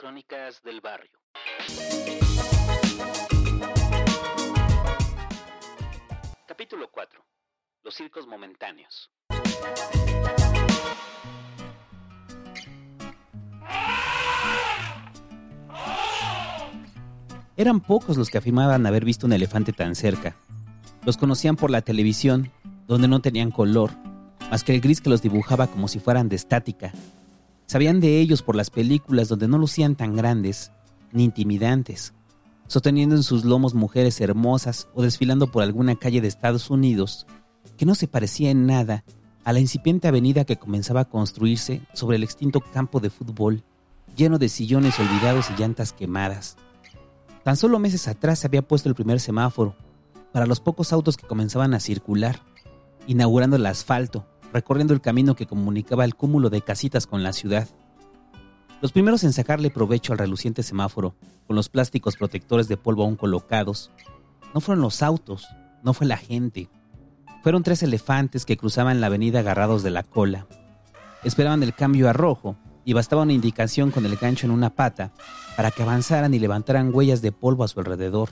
crónicas del barrio. Capítulo 4. Los circos momentáneos. Eran pocos los que afirmaban haber visto un elefante tan cerca. Los conocían por la televisión, donde no tenían color, más que el gris que los dibujaba como si fueran de estática. Sabían de ellos por las películas donde no lucían tan grandes ni intimidantes, sosteniendo en sus lomos mujeres hermosas o desfilando por alguna calle de Estados Unidos que no se parecía en nada a la incipiente avenida que comenzaba a construirse sobre el extinto campo de fútbol, lleno de sillones olvidados y llantas quemadas. Tan solo meses atrás se había puesto el primer semáforo para los pocos autos que comenzaban a circular, inaugurando el asfalto, recorriendo el camino que comunicaba el cúmulo de casitas con la ciudad. Los primeros en sacarle provecho al reluciente semáforo, con los plásticos protectores de polvo aún colocados, no fueron los autos, no fue la gente. Fueron tres elefantes que cruzaban la avenida agarrados de la cola. Esperaban el cambio a rojo y bastaba una indicación con el gancho en una pata para que avanzaran y levantaran huellas de polvo a su alrededor.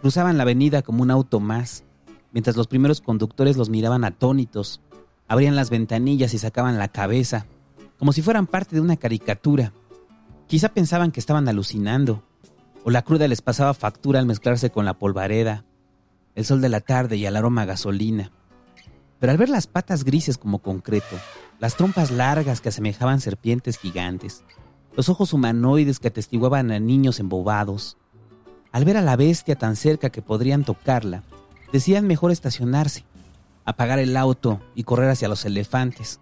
Cruzaban la avenida como un auto más, mientras los primeros conductores los miraban atónitos, abrían las ventanillas y sacaban la cabeza, como si fueran parte de una caricatura. Quizá pensaban que estaban alucinando, o la cruda les pasaba factura al mezclarse con la polvareda, el sol de la tarde y el aroma a gasolina. Pero al ver las patas grises como concreto, las trompas largas que asemejaban serpientes gigantes, los ojos humanoides que atestiguaban a niños embobados, al ver a la bestia tan cerca que podrían tocarla, decían mejor estacionarse, apagar el auto y correr hacia los elefantes.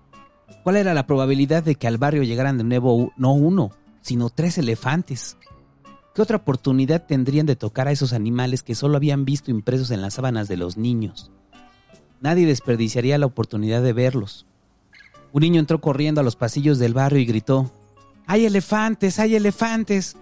¿Cuál era la probabilidad de que al barrio llegaran de nuevo no uno, sino tres elefantes? ¿Qué otra oportunidad tendrían de tocar a esos animales que solo habían visto impresos en las sábanas de los niños? Nadie desperdiciaría la oportunidad de verlos. Un niño entró corriendo a los pasillos del barrio y gritó, ¡Hay elefantes! ¡Hay elefantes!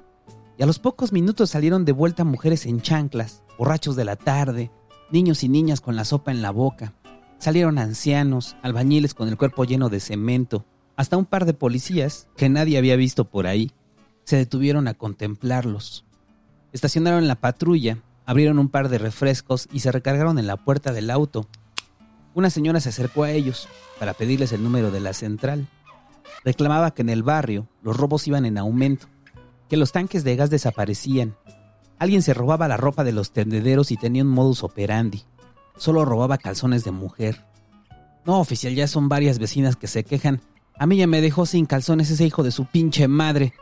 y a los pocos minutos salieron de vuelta mujeres en chanclas, borrachos de la tarde, niños y niñas con la sopa en la boca. Salieron ancianos, albañiles con el cuerpo lleno de cemento, hasta un par de policías que nadie había visto por ahí. Se detuvieron a contemplarlos. Estacionaron la patrulla, abrieron un par de refrescos y se recargaron en la puerta del auto. Una señora se acercó a ellos para pedirles el número de la central. Reclamaba que en el barrio los robos iban en aumento que los tanques de gas desaparecían. Alguien se robaba la ropa de los tendederos y tenía un modus operandi. Solo robaba calzones de mujer. No, oficial, ya son varias vecinas que se quejan. A mí ya me dejó sin calzones ese hijo de su pinche madre.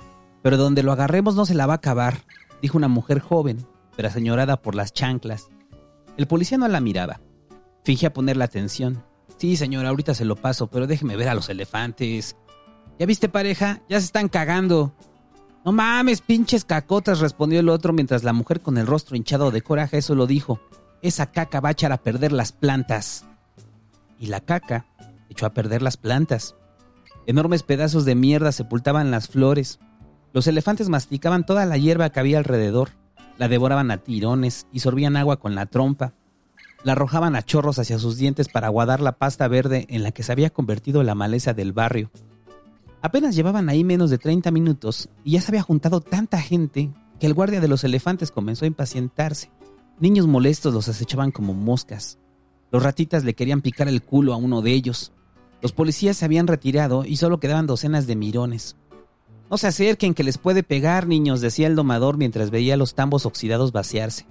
Pero donde lo agarremos no se la va a acabar, dijo una mujer joven, pero aseñorada por las chanclas. El policía no la miraba. Fingía ponerle atención. Sí, señora, ahorita se lo paso, pero déjeme ver a los elefantes. ¿Ya viste, pareja? Ya se están cagando. No mames, pinches cacotas, respondió el otro mientras la mujer con el rostro hinchado de coraje eso lo dijo. Esa caca va a echar a perder las plantas. Y la caca echó a perder las plantas. Enormes pedazos de mierda sepultaban las flores. Los elefantes masticaban toda la hierba que había alrededor, la devoraban a tirones y sorbían agua con la trompa. La arrojaban a chorros hacia sus dientes para aguadar la pasta verde en la que se había convertido la maleza del barrio. Apenas llevaban ahí menos de 30 minutos y ya se había juntado tanta gente que el guardia de los elefantes comenzó a impacientarse. Niños molestos los acechaban como moscas. Los ratitas le querían picar el culo a uno de ellos. Los policías se habían retirado y solo quedaban docenas de mirones. No se acerquen, que les puede pegar, niños, decía el domador mientras veía los tambos oxidados vaciarse.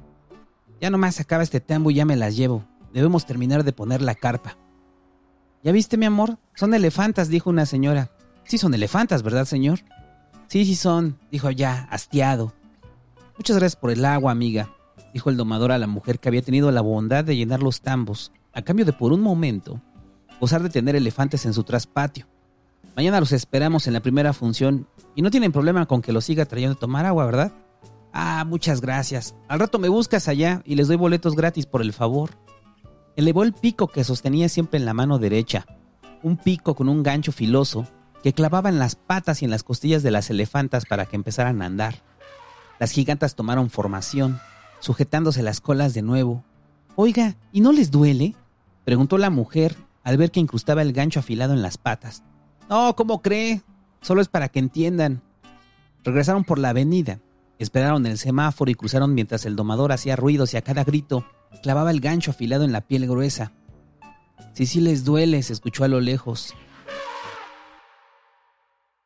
Ya nomás acaba este tambo y ya me las llevo. Debemos terminar de poner la carpa. ¿Ya viste, mi amor? Son elefantas, dijo una señora. Sí son elefantas, ¿verdad, señor? Sí, sí son, dijo ya, hastiado. Muchas gracias por el agua, amiga, dijo el domador a la mujer que había tenido la bondad de llenar los tambos, a cambio de por un momento gozar de tener elefantes en su traspatio. Mañana los esperamos en la primera función y no tienen problema con que los siga trayendo a tomar agua, ¿verdad? Ah, muchas gracias. Al rato me buscas allá y les doy boletos gratis por el favor. Elevó el pico que sostenía siempre en la mano derecha, un pico con un gancho filoso que clavaban las patas y en las costillas de las elefantas para que empezaran a andar. Las gigantas tomaron formación, sujetándose las colas de nuevo. Oiga, ¿y no les duele? preguntó la mujer al ver que incrustaba el gancho afilado en las patas. No, ¿cómo cree? Solo es para que entiendan. Regresaron por la avenida, esperaron el semáforo y cruzaron mientras el domador hacía ruidos y a cada grito clavaba el gancho afilado en la piel gruesa. Si sí les duele, se escuchó a lo lejos.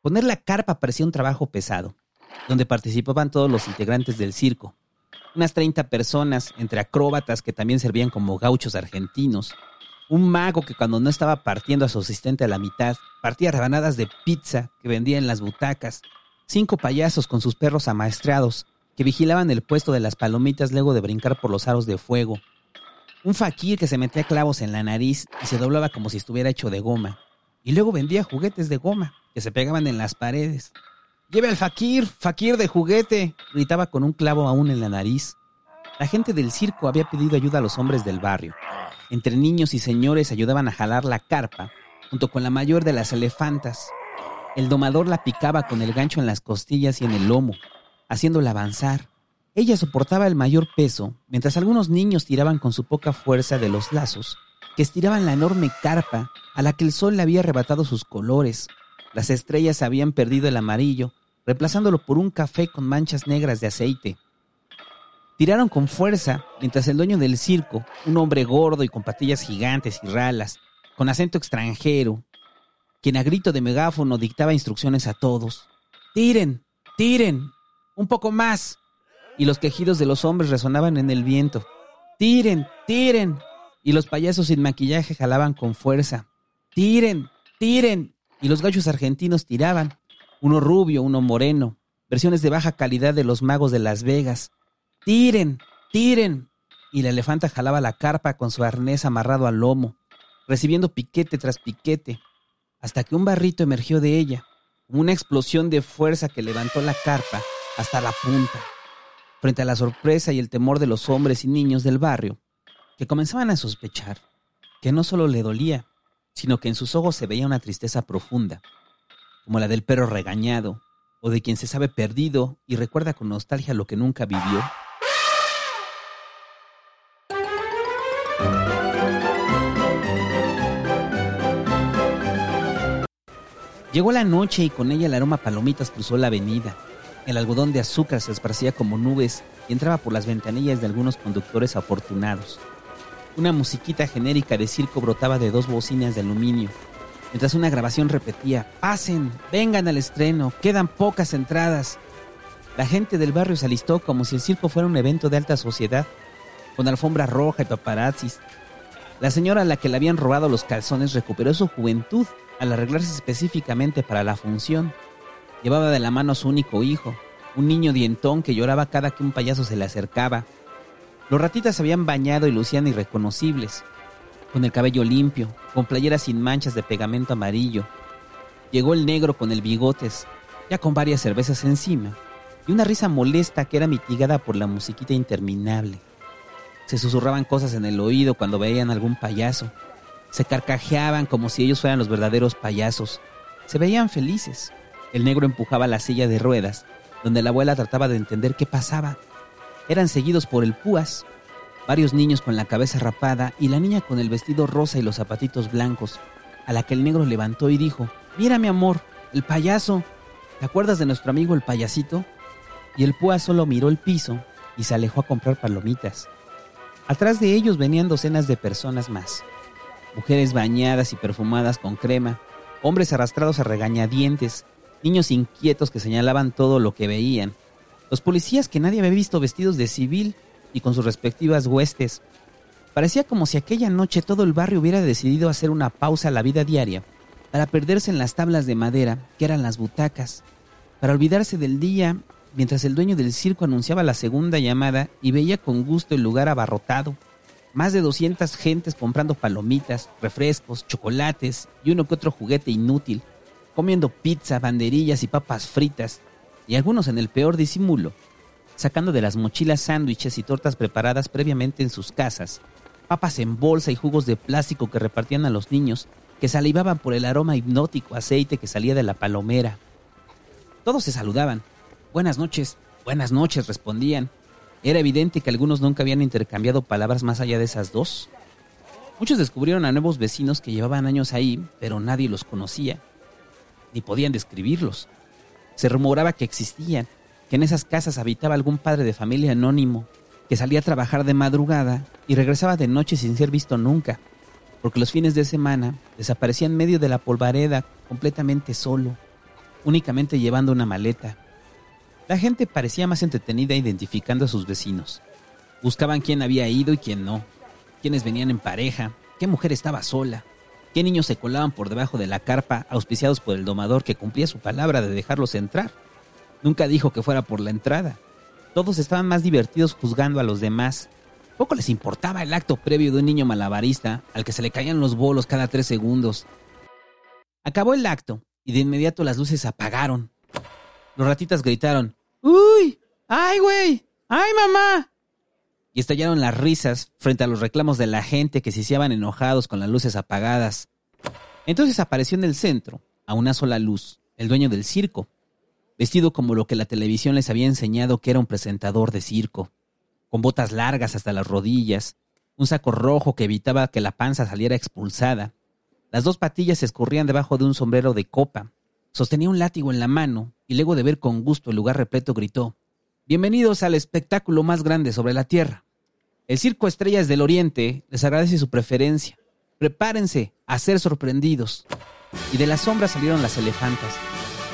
Poner la carpa parecía un trabajo pesado, donde participaban todos los integrantes del circo. Unas 30 personas, entre acróbatas que también servían como gauchos argentinos, un mago que cuando no estaba partiendo a su asistente a la mitad, partía rebanadas de pizza que vendía en las butacas, cinco payasos con sus perros amaestrados, que vigilaban el puesto de las palomitas luego de brincar por los aros de fuego, un faquir que se metía clavos en la nariz y se doblaba como si estuviera hecho de goma, y luego vendía juguetes de goma que se pegaban en las paredes. Lleve al faquir, faquir de juguete, gritaba con un clavo aún en la nariz. La gente del circo había pedido ayuda a los hombres del barrio. Entre niños y señores ayudaban a jalar la carpa, junto con la mayor de las elefantas. El domador la picaba con el gancho en las costillas y en el lomo, haciéndola avanzar. Ella soportaba el mayor peso, mientras algunos niños tiraban con su poca fuerza de los lazos, que estiraban la enorme carpa a la que el sol le había arrebatado sus colores. Las estrellas habían perdido el amarillo, reemplazándolo por un café con manchas negras de aceite. Tiraron con fuerza, mientras el dueño del circo, un hombre gordo y con patillas gigantes y ralas, con acento extranjero, quien a grito de megáfono dictaba instrucciones a todos. Tiren, tiren, un poco más. Y los quejidos de los hombres resonaban en el viento. Tiren, tiren. Y los payasos sin maquillaje jalaban con fuerza. Tiren, tiren. Y los gallos argentinos tiraban. Uno rubio, uno moreno. Versiones de baja calidad de los magos de Las Vegas tiren, tiren. Y la elefanta jalaba la carpa con su arnés amarrado al lomo, recibiendo piquete tras piquete, hasta que un barrito emergió de ella, una explosión de fuerza que levantó la carpa hasta la punta, frente a la sorpresa y el temor de los hombres y niños del barrio, que comenzaban a sospechar que no solo le dolía, sino que en sus ojos se veía una tristeza profunda, como la del perro regañado, o de quien se sabe perdido y recuerda con nostalgia lo que nunca vivió Llegó la noche y con ella el aroma palomitas cruzó la avenida. El algodón de azúcar se esparcía como nubes y entraba por las ventanillas de algunos conductores afortunados. Una musiquita genérica de circo brotaba de dos bocinas de aluminio, mientras una grabación repetía, pasen, vengan al estreno, quedan pocas entradas. La gente del barrio se alistó como si el circo fuera un evento de alta sociedad, con alfombra roja y paparazzis. La señora a la que le habían robado los calzones recuperó su juventud al arreglarse específicamente para la función. Llevaba de la mano a su único hijo, un niño dientón que lloraba cada que un payaso se le acercaba. Los ratitas se habían bañado y lucían irreconocibles, con el cabello limpio, con playeras sin manchas de pegamento amarillo. Llegó el negro con el bigotes, ya con varias cervezas encima, y una risa molesta que era mitigada por la musiquita interminable. Se susurraban cosas en el oído cuando veían algún payaso, se carcajeaban como si ellos fueran los verdaderos payasos. Se veían felices. El negro empujaba la silla de ruedas, donde la abuela trataba de entender qué pasaba. Eran seguidos por el púas, varios niños con la cabeza rapada y la niña con el vestido rosa y los zapatitos blancos, a la que el negro levantó y dijo, Mira mi amor, el payaso. ¿Te acuerdas de nuestro amigo el payasito? Y el púas solo miró el piso y se alejó a comprar palomitas. Atrás de ellos venían docenas de personas más mujeres bañadas y perfumadas con crema, hombres arrastrados a regañadientes, niños inquietos que señalaban todo lo que veían, los policías que nadie había visto vestidos de civil y con sus respectivas huestes. Parecía como si aquella noche todo el barrio hubiera decidido hacer una pausa a la vida diaria para perderse en las tablas de madera que eran las butacas, para olvidarse del día mientras el dueño del circo anunciaba la segunda llamada y veía con gusto el lugar abarrotado más de 200 gentes comprando palomitas, refrescos, chocolates y uno que otro juguete inútil, comiendo pizza, banderillas y papas fritas, y algunos en el peor disimulo, sacando de las mochilas sándwiches y tortas preparadas previamente en sus casas, papas en bolsa y jugos de plástico que repartían a los niños, que salivaban por el aroma hipnótico aceite que salía de la palomera. Todos se saludaban. Buenas noches, buenas noches, respondían, era evidente que algunos nunca habían intercambiado palabras más allá de esas dos. Muchos descubrieron a nuevos vecinos que llevaban años ahí, pero nadie los conocía, ni podían describirlos. Se rumoraba que existían, que en esas casas habitaba algún padre de familia anónimo, que salía a trabajar de madrugada y regresaba de noche sin ser visto nunca, porque los fines de semana desaparecía en medio de la polvareda completamente solo, únicamente llevando una maleta. La gente parecía más entretenida identificando a sus vecinos. Buscaban quién había ido y quién no, quiénes venían en pareja, qué mujer estaba sola, qué niños se colaban por debajo de la carpa auspiciados por el domador que cumplía su palabra de dejarlos entrar. Nunca dijo que fuera por la entrada. Todos estaban más divertidos juzgando a los demás. Poco les importaba el acto previo de un niño malabarista al que se le caían los bolos cada tres segundos. Acabó el acto y de inmediato las luces apagaron. Los ratitas gritaron, ¡Uy! ¡Ay, güey! ¡Ay, mamá! Y estallaron las risas frente a los reclamos de la gente que se hicieron enojados con las luces apagadas. Entonces apareció en el centro, a una sola luz, el dueño del circo, vestido como lo que la televisión les había enseñado que era un presentador de circo, con botas largas hasta las rodillas, un saco rojo que evitaba que la panza saliera expulsada. Las dos patillas se escurrían debajo de un sombrero de copa. Sostenía un látigo en la mano y luego de ver con gusto el lugar repleto gritó, Bienvenidos al espectáculo más grande sobre la Tierra. El Circo Estrellas del Oriente les agradece su preferencia. Prepárense a ser sorprendidos. Y de las sombras salieron las elefantas,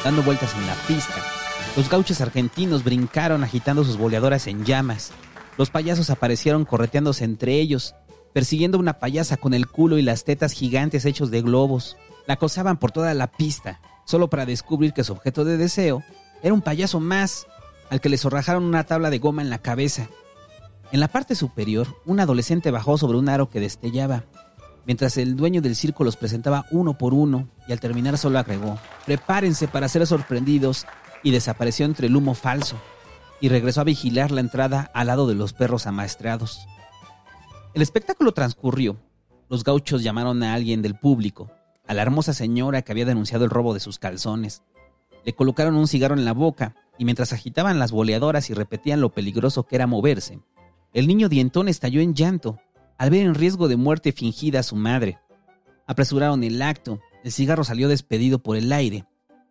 dando vueltas en la pista. Los gauchos argentinos brincaron agitando sus boleadoras en llamas. Los payasos aparecieron correteándose entre ellos, persiguiendo una payasa con el culo y las tetas gigantes hechos de globos. La acosaban por toda la pista, solo para descubrir que su objeto de deseo era un payaso más, al que le zorrajaron una tabla de goma en la cabeza. En la parte superior, un adolescente bajó sobre un aro que destellaba, mientras el dueño del circo los presentaba uno por uno y al terminar solo agregó, prepárense para ser sorprendidos y desapareció entre el humo falso y regresó a vigilar la entrada al lado de los perros amaestrados. El espectáculo transcurrió. Los gauchos llamaron a alguien del público, a la hermosa señora que había denunciado el robo de sus calzones. Le colocaron un cigarro en la boca y mientras agitaban las boleadoras y repetían lo peligroso que era moverse, el niño dientón estalló en llanto al ver en riesgo de muerte fingida a su madre. Apresuraron el acto, el cigarro salió despedido por el aire,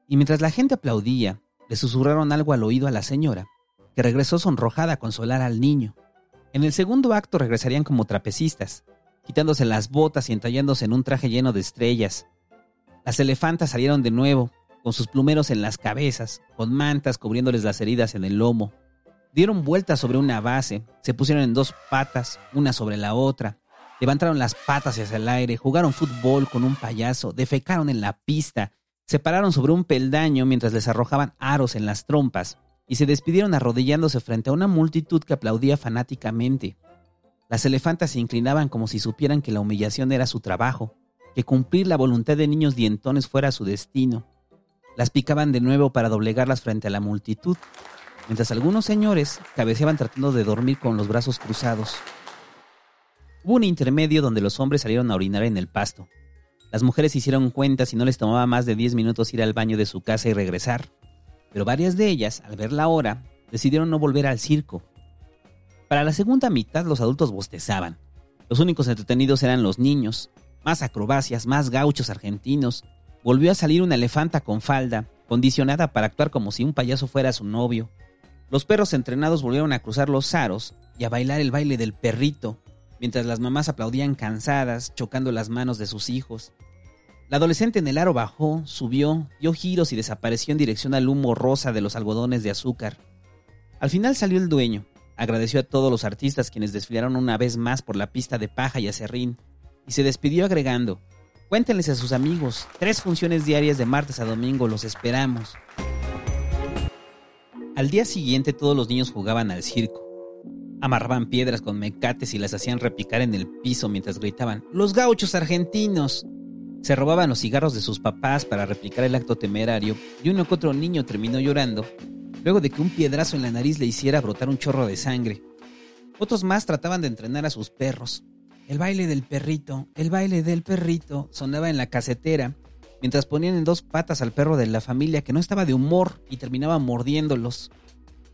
y mientras la gente aplaudía, le susurraron algo al oído a la señora, que regresó sonrojada a consolar al niño. En el segundo acto regresarían como trapecistas, quitándose las botas y entallándose en un traje lleno de estrellas. Las elefantas salieron de nuevo, con sus plumeros en las cabezas, con mantas cubriéndoles las heridas en el lomo, Dieron vueltas sobre una base, se pusieron en dos patas, una sobre la otra, levantaron las patas hacia el aire, jugaron fútbol con un payaso, defecaron en la pista, se pararon sobre un peldaño mientras les arrojaban aros en las trompas y se despidieron arrodillándose frente a una multitud que aplaudía fanáticamente. Las elefantas se inclinaban como si supieran que la humillación era su trabajo, que cumplir la voluntad de niños dientones fuera su destino. Las picaban de nuevo para doblegarlas frente a la multitud mientras algunos señores cabeceaban tratando de dormir con los brazos cruzados. Hubo un intermedio donde los hombres salieron a orinar en el pasto. Las mujeres hicieron cuenta si no les tomaba más de 10 minutos ir al baño de su casa y regresar, pero varias de ellas, al ver la hora, decidieron no volver al circo. Para la segunda mitad los adultos bostezaban. Los únicos entretenidos eran los niños, más acrobacias, más gauchos argentinos. Volvió a salir una elefanta con falda, condicionada para actuar como si un payaso fuera su novio. Los perros entrenados volvieron a cruzar los aros y a bailar el baile del perrito, mientras las mamás aplaudían cansadas, chocando las manos de sus hijos. La adolescente en el aro bajó, subió, dio giros y desapareció en dirección al humo rosa de los algodones de azúcar. Al final salió el dueño, agradeció a todos los artistas quienes desfilaron una vez más por la pista de paja y acerrín, y se despidió agregando, cuéntenles a sus amigos, tres funciones diarias de martes a domingo los esperamos. Al día siguiente todos los niños jugaban al circo. Amarraban piedras con mecates y las hacían repicar en el piso mientras gritaban ¡Los gauchos argentinos! Se robaban los cigarros de sus papás para replicar el acto temerario y uno que otro niño terminó llorando luego de que un piedrazo en la nariz le hiciera brotar un chorro de sangre. Otros más trataban de entrenar a sus perros. El baile del perrito, el baile del perrito sonaba en la casetera mientras ponían en dos patas al perro de la familia que no estaba de humor y terminaba mordiéndolos.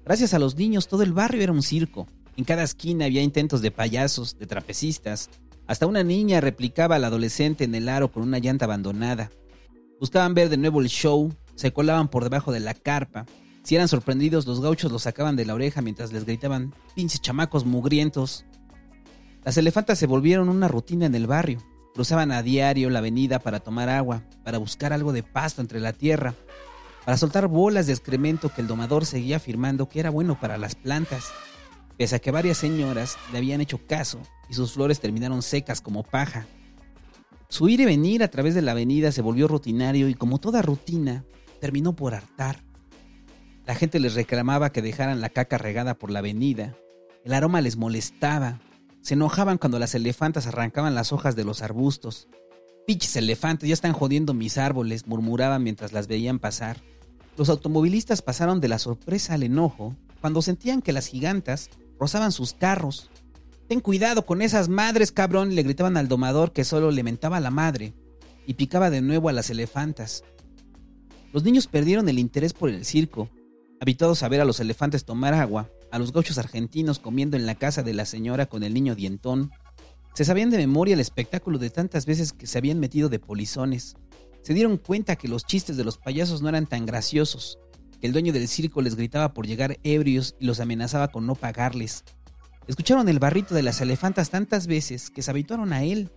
Gracias a los niños todo el barrio era un circo. En cada esquina había intentos de payasos, de trapecistas. Hasta una niña replicaba al adolescente en el aro con una llanta abandonada. Buscaban ver de nuevo el show, se colaban por debajo de la carpa. Si eran sorprendidos, los gauchos los sacaban de la oreja mientras les gritaban, pinches chamacos mugrientos. Las elefantas se volvieron una rutina en el barrio. Cruzaban a diario la avenida para tomar agua, para buscar algo de pasto entre la tierra, para soltar bolas de excremento que el domador seguía afirmando que era bueno para las plantas, pese a que varias señoras le habían hecho caso y sus flores terminaron secas como paja. Su ir y venir a través de la avenida se volvió rutinario y como toda rutina, terminó por hartar. La gente les reclamaba que dejaran la caca regada por la avenida. El aroma les molestaba. Se enojaban cuando las elefantas arrancaban las hojas de los arbustos. Piches elefantes, ya están jodiendo mis árboles, murmuraban mientras las veían pasar. Los automovilistas pasaron de la sorpresa al enojo cuando sentían que las gigantas rozaban sus carros. Ten cuidado con esas madres, cabrón, le gritaban al domador que solo le mentaba a la madre y picaba de nuevo a las elefantas. Los niños perdieron el interés por el circo, habituados a ver a los elefantes tomar agua, a los gauchos argentinos comiendo en la casa de la señora con el niño dientón. Se sabían de memoria el espectáculo de tantas veces que se habían metido de polizones. Se dieron cuenta que los chistes de los payasos no eran tan graciosos, que el dueño del circo les gritaba por llegar ebrios y los amenazaba con no pagarles. Escucharon el barrito de las elefantas tantas veces que se habituaron a él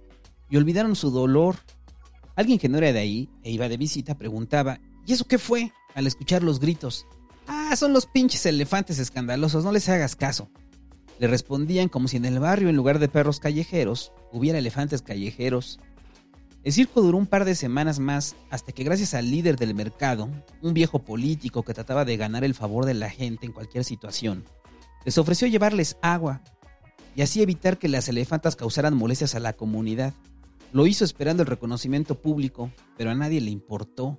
y olvidaron su dolor. Alguien que no era de ahí e iba de visita preguntaba ¿Y eso qué fue? Al escuchar los gritos. Ah, son los pinches elefantes escandalosos, no les hagas caso. Le respondían como si en el barrio, en lugar de perros callejeros, hubiera elefantes callejeros. El circo duró un par de semanas más hasta que gracias al líder del mercado, un viejo político que trataba de ganar el favor de la gente en cualquier situación, les ofreció llevarles agua y así evitar que las elefantas causaran molestias a la comunidad. Lo hizo esperando el reconocimiento público, pero a nadie le importó.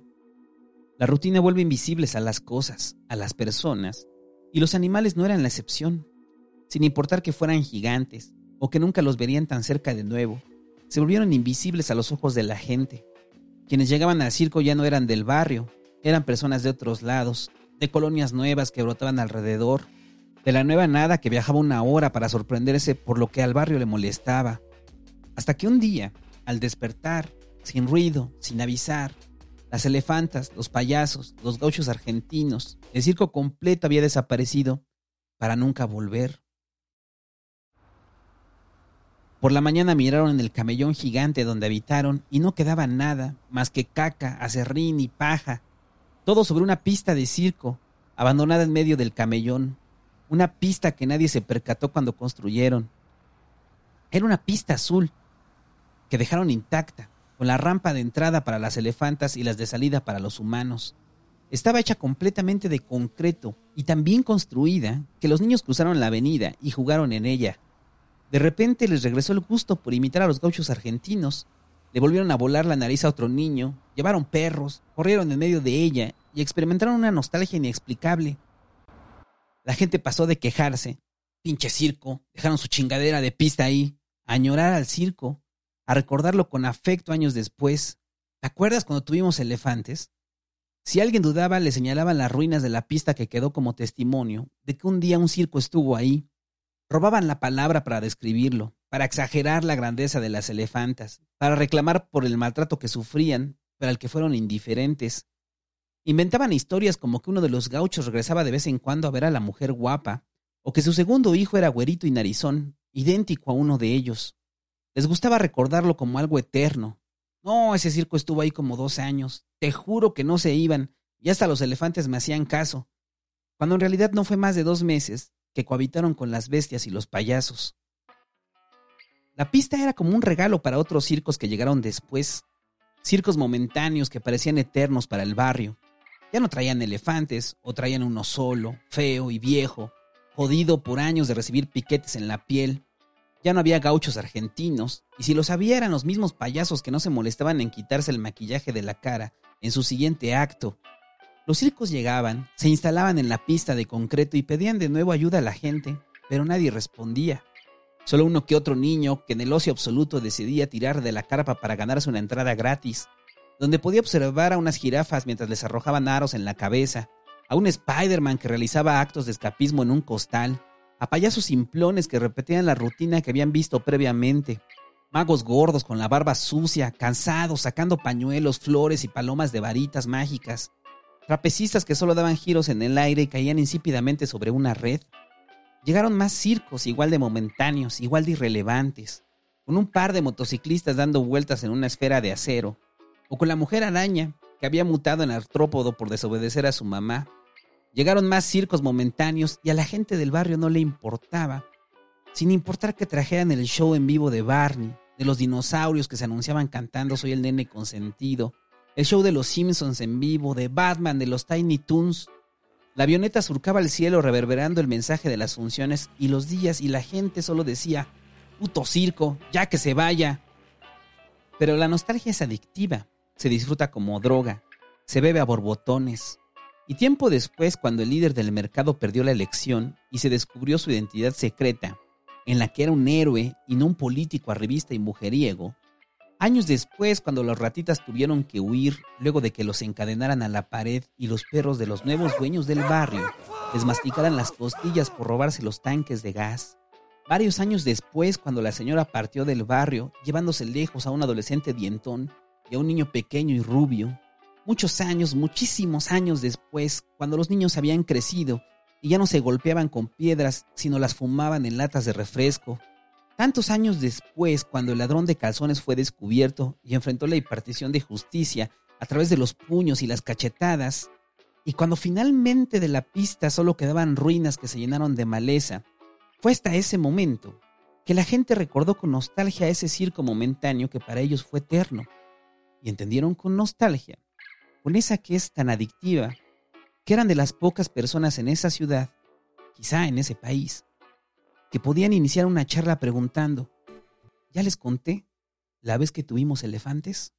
La rutina vuelve invisibles a las cosas, a las personas, y los animales no eran la excepción. Sin importar que fueran gigantes o que nunca los verían tan cerca de nuevo, se volvieron invisibles a los ojos de la gente. Quienes llegaban al circo ya no eran del barrio, eran personas de otros lados, de colonias nuevas que brotaban alrededor, de la nueva nada que viajaba una hora para sorprenderse por lo que al barrio le molestaba. Hasta que un día, al despertar, sin ruido, sin avisar, las elefantas, los payasos, los gauchos argentinos, el circo completo había desaparecido para nunca volver. Por la mañana miraron en el camellón gigante donde habitaron y no quedaba nada más que caca, acerrín y paja, todo sobre una pista de circo, abandonada en medio del camellón, una pista que nadie se percató cuando construyeron. Era una pista azul que dejaron intacta, con la rampa de entrada para las elefantas y las de salida para los humanos. Estaba hecha completamente de concreto y tan bien construida que los niños cruzaron la avenida y jugaron en ella. De repente les regresó el gusto por imitar a los gauchos argentinos. Le volvieron a volar la nariz a otro niño, llevaron perros, corrieron en medio de ella y experimentaron una nostalgia inexplicable. La gente pasó de quejarse, pinche circo, dejaron su chingadera de pista ahí, a añorar al circo, a recordarlo con afecto años después. ¿Te acuerdas cuando tuvimos elefantes? Si alguien dudaba, le señalaban las ruinas de la pista que quedó como testimonio de que un día un circo estuvo ahí. Robaban la palabra para describirlo, para exagerar la grandeza de las elefantas, para reclamar por el maltrato que sufrían, pero al que fueron indiferentes. Inventaban historias como que uno de los gauchos regresaba de vez en cuando a ver a la mujer guapa, o que su segundo hijo era güerito y narizón, idéntico a uno de ellos. Les gustaba recordarlo como algo eterno. No, ese circo estuvo ahí como dos años. Te juro que no se iban, y hasta los elefantes me hacían caso. Cuando en realidad no fue más de dos meses que cohabitaron con las bestias y los payasos. La pista era como un regalo para otros circos que llegaron después. Circos momentáneos que parecían eternos para el barrio. Ya no traían elefantes, o traían uno solo, feo y viejo, jodido por años de recibir piquetes en la piel, ya no había gauchos argentinos, y si los había eran los mismos payasos que no se molestaban en quitarse el maquillaje de la cara en su siguiente acto. Los circos llegaban, se instalaban en la pista de concreto y pedían de nuevo ayuda a la gente, pero nadie respondía. Solo uno que otro niño que en el ocio absoluto decidía tirar de la carpa para ganarse una entrada gratis, donde podía observar a unas jirafas mientras les arrojaban aros en la cabeza, a un Spider-Man que realizaba actos de escapismo en un costal, a payasos simplones que repetían la rutina que habían visto previamente, magos gordos con la barba sucia, cansados, sacando pañuelos, flores y palomas de varitas mágicas. trapecistas que solo daban giros en el aire y caían insípidamente sobre una red. Llegaron más circos igual de momentáneos, igual de irrelevantes, con un par de motociclistas dando vueltas en una esfera de acero, o con la mujer araña que había mutado en artrópodo por desobedecer a su mamá. Llegaron más circos momentáneos y a la gente del barrio no le importaba, sin importar que trajeran el show en vivo de Barney, de los dinosaurios que se anunciaban cantando Soy el nene consentido, el show de los Simpsons en vivo, de Batman, de los Tiny Toons. La avioneta surcaba el cielo reverberando el mensaje de las funciones y los días y la gente solo decía, puto circo, ya que se vaya. Pero la nostalgia es adictiva, se disfruta como droga, se bebe a borbotones. Y tiempo después, cuando el líder del mercado perdió la elección y se descubrió su identidad secreta, en la que era un héroe y no un político arribista y mujeriego, años después, cuando los ratitas tuvieron que huir luego de que los encadenaran a la pared y los perros de los nuevos dueños del barrio les masticaran las costillas por robarse los tanques de gas, varios años después, cuando la señora partió del barrio llevándose lejos a un adolescente dientón y a un niño pequeño y rubio, muchos años, muchísimos años después, cuando los niños habían crecido y ya no se golpeaban con piedras, sino las fumaban en latas de refresco. Tantos años después, cuando el ladrón de calzones fue descubierto y enfrentó la impartición de justicia a través de los puños y las cachetadas, y cuando finalmente de la pista solo quedaban ruinas que se llenaron de maleza, fue hasta ese momento que la gente recordó con nostalgia ese circo momentáneo que para ellos fue eterno, y entendieron con nostalgia, con esa que es tan adictiva, que eran de las pocas personas en esa ciudad, quizá en ese país, que podían iniciar una charla preguntando, ¿ya les conté la vez que tuvimos elefantes?